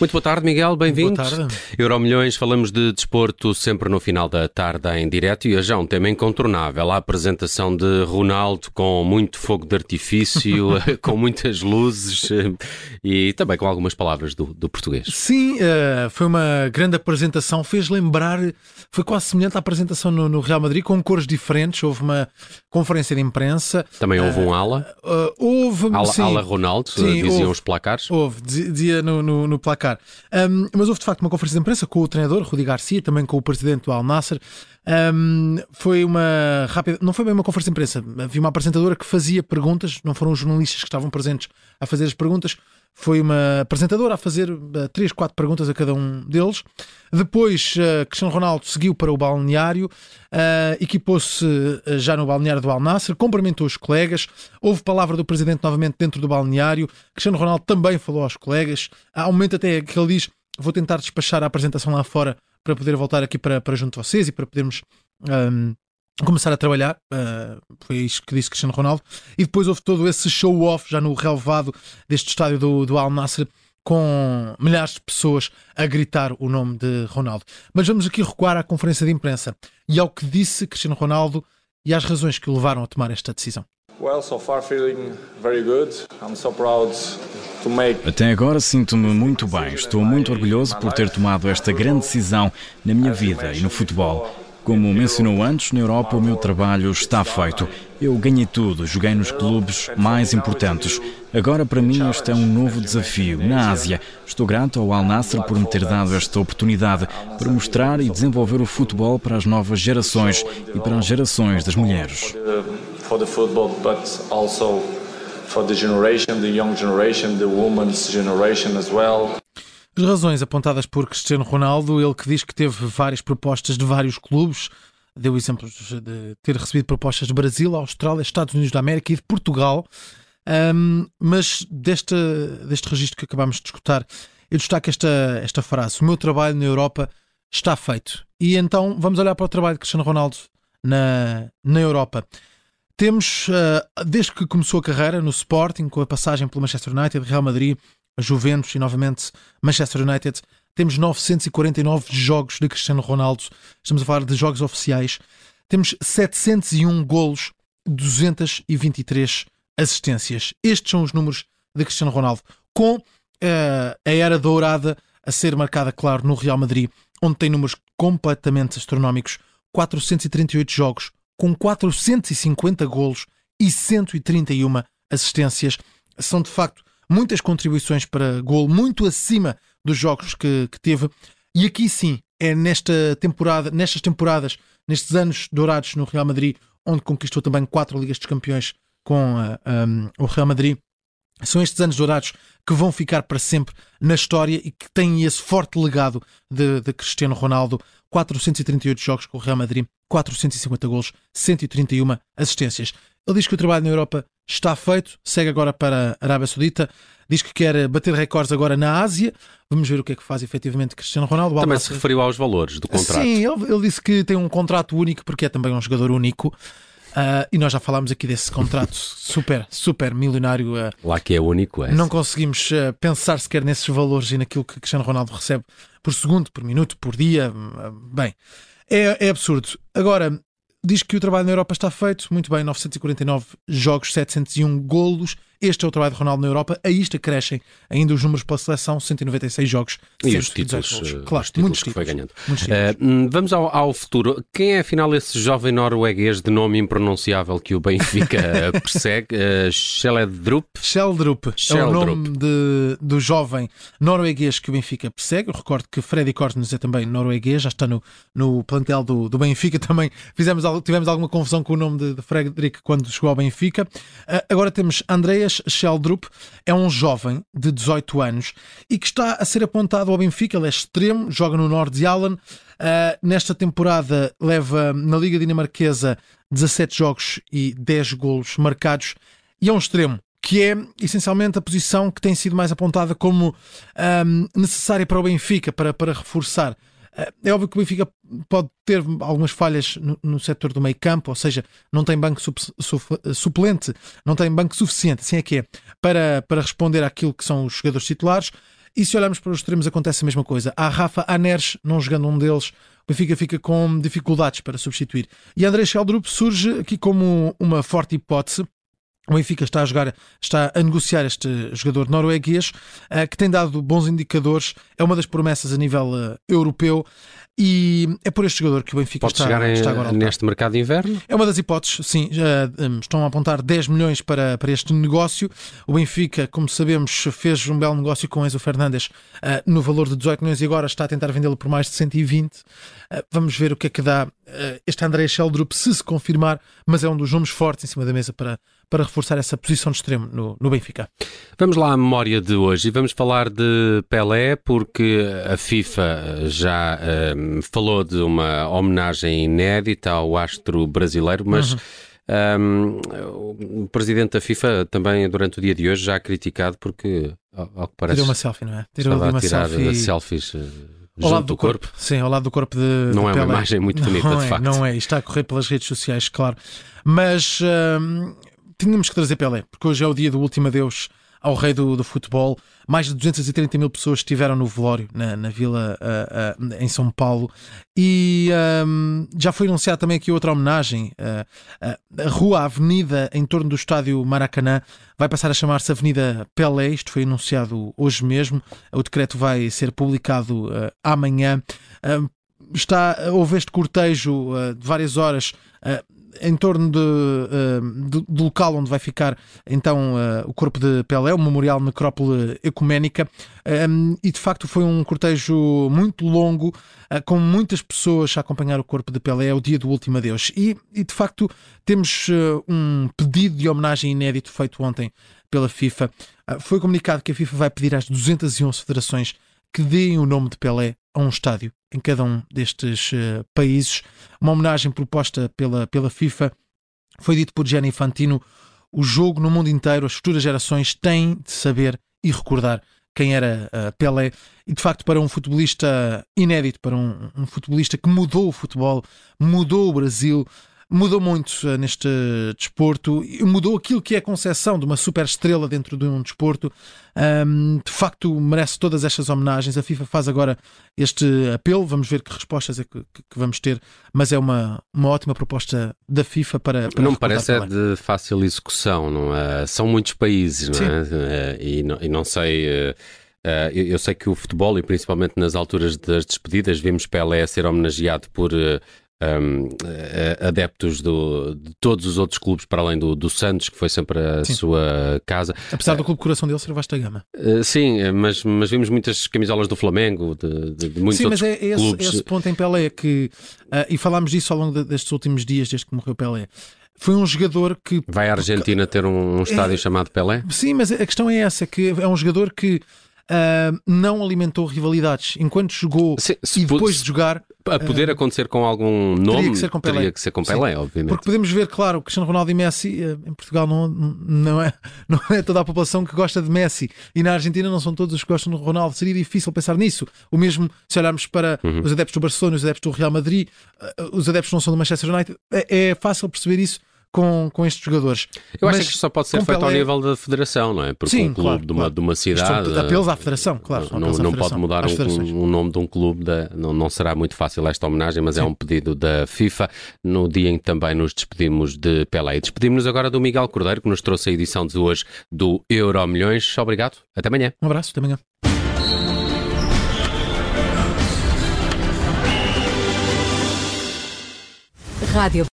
Muito boa tarde, Miguel, bem-vindo. Boa tarde. Euromilhões, falamos de desporto sempre no final da tarde em direto e hoje é um tema incontornável. A apresentação de Ronaldo com muito fogo de artifício, com muitas luzes eh, e também com algumas palavras do, do português. Sim, uh, foi uma grande apresentação, fez lembrar, foi quase semelhante à apresentação no, no, Real Madrid, com cores diferentes. Houve uma conferência de imprensa. Também houve um ala. Uh, houve, ala, sim, ala Ronaldo, sim, diziam houve, os placares. Houve, dizia no, no, no placar. Um, mas houve de facto uma conferência de imprensa com o treinador, Rudi Garcia, também com o presidente do Al Nasser. Um, foi uma rápida, não foi bem uma conferência de imprensa, havia uma apresentadora que fazia perguntas, não foram os jornalistas que estavam presentes a fazer as perguntas, foi uma apresentadora a fazer uh, três, quatro perguntas a cada um deles. Depois, uh, Cristiano Ronaldo seguiu para o balneário, uh, equipou-se uh, já no balneário do Al Nasser, cumprimentou os colegas, houve palavra do presidente novamente dentro do balneário. Cristiano Ronaldo também falou aos colegas. Há um momento até que ele diz: Vou tentar despachar a apresentação lá fora para poder voltar aqui para, para junto de vocês e para podermos. Um, começar a trabalhar, uh, foi isso que disse Cristiano Ronaldo, e depois houve todo esse show-off já no relevado deste estádio do, do Al Nasser, com milhares de pessoas a gritar o nome de Ronaldo. Mas vamos aqui recuar à conferência de imprensa e ao que disse Cristiano Ronaldo e às razões que o levaram a tomar esta decisão. Well, so far feeling very good. I'm so proud até agora sinto-me muito bem. Estou muito orgulhoso por ter tomado esta grande decisão na minha vida e no futebol. Como mencionou antes, na Europa o meu trabalho está feito. Eu ganhei tudo, joguei nos clubes mais importantes. Agora para mim este é um novo desafio na Ásia. Estou grato ao Al Nassr por me ter dado esta oportunidade para mostrar e desenvolver o futebol para as novas gerações e para as gerações das mulheres. For the generation, the young generation, the women's generation as well. As razões apontadas por Cristiano Ronaldo, ele que diz que teve várias propostas de vários clubes, deu exemplos de ter recebido propostas de Brasil, Austrália, Estados Unidos da América e de Portugal, um, mas deste, deste registro que acabámos de escutar, eu destaco esta, esta frase: O meu trabalho na Europa está feito. E então vamos olhar para o trabalho de Cristiano Ronaldo na, na Europa. Temos, uh, desde que começou a carreira no Sporting, com a passagem pelo Manchester United, Real Madrid, Juventus e novamente Manchester United. Temos 949 jogos de Cristiano Ronaldo. Estamos a falar de jogos oficiais. Temos 701 golos, 223 assistências. Estes são os números de Cristiano Ronaldo. Com uh, a era dourada a ser marcada, claro, no Real Madrid, onde tem números completamente astronómicos. 438 jogos, com 450 golos e 131 assistências. São, de facto, muitas contribuições para gol, muito acima dos jogos que, que teve. E aqui sim, é nesta temporada, nestas temporadas, nestes anos dourados no Real Madrid, onde conquistou também quatro Ligas dos Campeões com um, o Real Madrid. São estes anos dourados que vão ficar para sempre na história e que têm esse forte legado de, de Cristiano Ronaldo. 438 jogos com o Real Madrid, 450 gols, 131 assistências. Ele diz que o trabalho na Europa está feito, segue agora para a Arábia Saudita, diz que quer bater recordes agora na Ásia. Vamos ver o que é que faz efetivamente Cristiano Ronaldo. Também se referiu aos valores do contrato. Sim, ele, ele, disse que tem um contrato único porque é também um jogador único. Uh, e nós já falámos aqui desse contrato super, super milionário. Uh, Lá que é único, é. Não conseguimos uh, pensar sequer nesses valores e naquilo que Cristiano Ronaldo recebe por segundo, por minuto, por dia. bem, é, é absurdo. Agora, diz que o trabalho na Europa está feito, muito bem, 949 jogos, 701 golos. Este é o trabalho de Ronaldo na Europa. A isto acrescem ainda os números pela seleção, 196 jogos. E os títulos. Eh, claro, os títulos muitos que títulos, foi ganhando. Uh, vamos ao, ao, futuro. Quem é afinal esse jovem norueguês de nome impronunciável que o Benfica persegue? Uh, Sheldrup? Sheldrup é o nome de, do jovem norueguês que o Benfica persegue. Eu recordo que Freddy Korsnes é também norueguês, já está no, no plantel do, do Benfica. Também fizemos, tivemos alguma confusão com o nome de, de Frederick quando chegou ao Benfica. Uh, agora temos Andreas Andreas Sheldrup é um jovem de 18 anos e que está a ser apontado ao Benfica. Ele é extremo, joga no Nordsjælland. Uh, nesta temporada leva na Liga Dinamarquesa 17 jogos e 10 golos marcados e é um extremo que é essencialmente a posição que tem sido mais apontada como um, necessária para o Benfica, para, para reforçar. Eh, é óbvio que o Benfica pode ter algumas falhas no, no setor do meio campo, ou seja, não tem banco suplente, não tem banco suficiente, assim é que é, para, para responder àquilo que são os jogadores titulares. E se olharmos para os extremos, acontece a mesma coisa. Há Rafa Aneres, não jogando um deles, o Benfica fica com dificuldades para substituir. E André Sheldrup surge aqui como uma forte hipótese. O Benfica está a jogar, está a negociar este jogador norueguês, uh, que tem dado bons indicadores, é uma das promessas a nível uh, europeu. E é por este jogador que o Benfica Pode está, chegar em, está agora neste mercado de inverno? É uma das hipóteses, sim. Já, um, estão a apontar 10 milhões para, para este negócio. O Benfica, como sabemos, fez um belo negócio com Enzo Fernandes uh, no valor de 18 milhões e agora está a tentar vendê-lo por mais de 120. Uh, vamos ver o que é que dá uh, este André Sheldrup se se confirmar, mas é um dos nomes fortes em cima da mesa para, para reforçar essa posição de extremo no, no Benfica. Vamos lá à memória de hoje e vamos falar de Pelé, porque a FIFA já um, falou de uma homenagem inédita ao astro brasileiro, mas. Uhum. Um, o presidente da FIFA também durante o dia de hoje já criticado porque ao, que parece tirou uma selfie, não é? Tirou uma tirar selfie selfies uh, ao lado do corpo. corpo. Sim, ao lado do corpo de Não de é Pelé. uma imagem muito bonita não de é, facto. Não é, está a correr pelas redes sociais, claro. Mas hum, tínhamos que trazer Pelé, porque hoje é o dia do último adeus ao rei do, do futebol. Mais de 230 mil pessoas estiveram no velório na, na vila uh, uh, em São Paulo e um, já foi anunciada também aqui outra homenagem. Uh, a rua, a avenida em torno do estádio Maracanã vai passar a chamar-se Avenida Pelé. Isto foi anunciado hoje mesmo. O decreto vai ser publicado amanhã. está, houve este cortejo de várias horas em torno de, uh, do, do, local onde vai ficar então uh, o corpo de Pelé, o Memorial Necrópole Ecuménica, um, e de facto foi um cortejo muito longo, uh, com muitas pessoas a acompanhar o corpo de Pelé, é o dia do último adeus. E, e de facto temos um pedido de homenagem inédito feito ontem pela FIFA. foi comunicado que a FIFA vai pedir às 211 federações que deem o nome de Pelé a um estádio em cada um destes uh, países. Uma homenagem proposta pela, pela FIFA. Foi dito por Gianni Infantino: o jogo no mundo inteiro, as futuras gerações têm de saber e recordar quem era uh, Pelé. E de facto, para um futebolista inédito, para um, um futebolista que mudou o futebol, mudou o Brasil, mudou muito uh, neste desporto, mudou aquilo que é a concepção de uma super estrela dentro de um desporto. Um, de facto, merece todas estas homenagens. A FIFA faz agora este apelo. Vamos ver que respostas é que, que vamos ter, mas é uma, uma ótima proposta da FIFA para. para não me parece é de fácil execução, não é? São muitos países, não é? Uh, e, não, e não sei. Uh, eu, eu, sei que o futebol, e principalmente nas alturas das despedidas, vimos Pelé ser homenageado por uh, um, adeptos do, de todos os outros clubes, para além do, do Santos, que foi sempre a sim. sua casa. Apesar do clube coração dele ser vasta gama. Uh, sim, mas, mas vimos muitas camisolas do Flamengo, de, de, de muitos sim, outros mas é esse, clubes. esse ponto em Pelé que, uh, e falámos disso ao longo destes últimos dias, desde que morreu Pelé. Foi um jogador que. Vai à Argentina ter um, um estádio é, chamado Pelé? Sim, mas a questão é essa: que é um jogador que Uh, não alimentou rivalidades. Enquanto jogou se e depois de jogar. A poder uh, acontecer com algum nome, teria que ser com Pelé, teria que ser com Pelé obviamente. Porque podemos ver, claro, Cristiano Ronaldo e Messi, uh, em Portugal não, não, é, não é toda a população que gosta de Messi e na Argentina não são todos os que gostam de Ronaldo. Seria difícil pensar nisso. O mesmo se olharmos para uhum. os adeptos do Barcelona, os adeptos do Real Madrid, os adeptos não são do Manchester United. É, é fácil perceber isso com, com estes jogadores. Eu Mas acho que isto só pode ser feito Pelé... ao nível da federação, não é? Porque Sim, um clube claro, de, uma, claro. de uma cidade. Apelos à federação, claro. Não, não, não pode mudar um, um, nome de um clube, da, não, não será muito fácil esta homenagem, mas Sim. é um pedido da FIFA no dia em que também nos despedimos de Pelé. E despedimos-nos agora do Miguel Cordeiro, que nos trouxe a edição de hoje do Euro Milhões. Obrigado, até amanhã. Um abraço, até amanhã. Rádio